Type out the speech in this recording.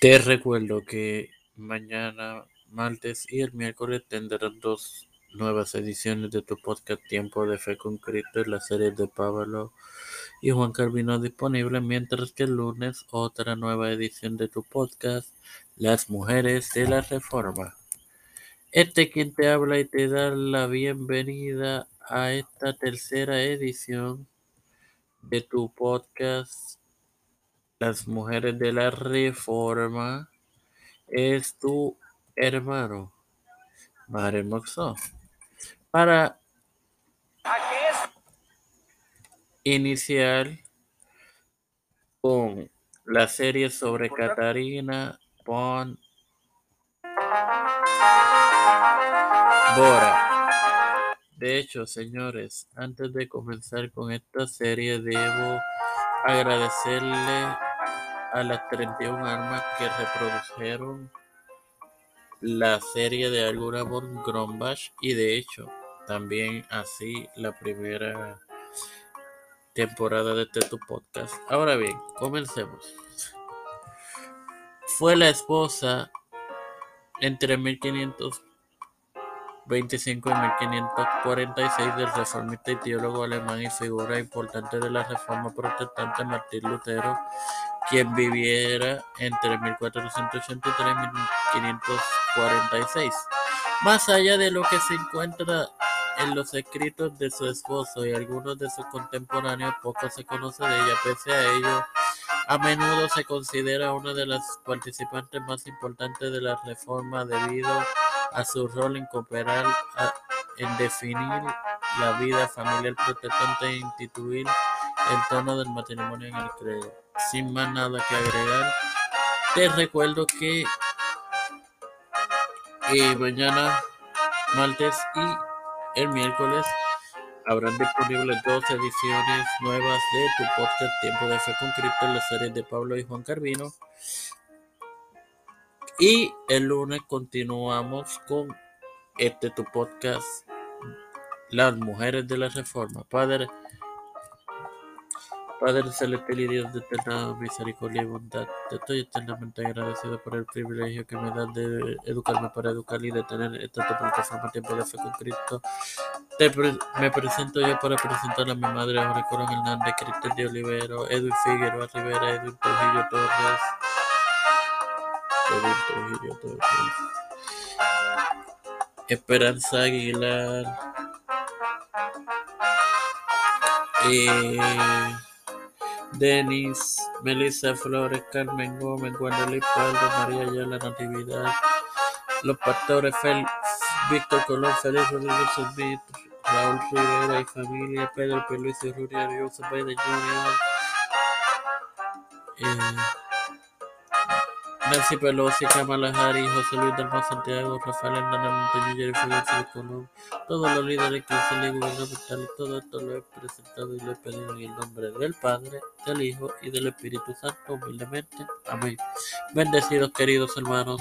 Te recuerdo que mañana, martes y el miércoles tendrás dos nuevas ediciones de tu podcast Tiempo de Fe con Cristo en la serie de Pablo y Juan Calvino disponible, mientras que el lunes otra nueva edición de tu podcast Las Mujeres de la Reforma. Este quien te habla y te da la bienvenida a esta tercera edición de tu podcast Las Mujeres de la Reforma es tu hermano Mare Moxó para iniciar con la serie sobre Catarina Pon Bora. De hecho, señores, antes de comenzar con esta serie, debo agradecerle a las 31 armas que reprodujeron la serie de Alguna von Grombach y de hecho también así la primera temporada de Tetu Podcast. Ahora bien, comencemos. Fue la esposa entre 1525 y 1546 del reformista y teólogo alemán y figura importante de la reforma protestante Martín Lutero, quien viviera entre 1483 y 1546. Más allá de lo que se encuentra en los escritos de su esposo y algunos de sus contemporáneos, poco se conoce de ella. Pese a ello, a menudo se considera una de las participantes más importantes de la reforma debido a su rol en cooperar en definir la vida familiar protestante e instituir el tono del matrimonio en el credo. Sin más nada que agregar, te recuerdo que eh, mañana, martes y el miércoles habrán disponibles dos ediciones nuevas de tu podcast Tiempo de Fe con Cristo las series de Pablo y Juan Carvino. Y el lunes continuamos con este tu podcast Las Mujeres de la Reforma. Padre, Padre celestial y Dios de eterna misericordia y bondad, te estoy eternamente agradecido por el privilegio que me das de educarme para educar y de tener esta tu plataforma Tiempo de Fe con Cristo. Te pre- me presento yo para presentar a mi madre, Jorge Colón Hernández, Cristel de Olivero, Edwin Figueroa Rivera, Edwin Trujillo Torres. Esperanza Aguilar. Eh, Denis, Melissa Flores, Carmen Gómez, Guadalupe Paldo, María Ayala Natividad, Los Pastores, Fel, Víctor Colón, Félix Rodríguez Raúl Rivera y familia, Pedro P. Luis y Rudy Arioso, Biden Jr., eh, Nancy Pelosi, Kamala Harris, José Luis Dalma Santiago, Rafael Hernández Montaño, Figueroa Colón, todos los líderes le gubernamentales, todo esto lo he presentado y lo he pedido en el nombre del Padre, del Hijo y del Espíritu Santo, humildemente. Amén. Bendecidos, queridos hermanos.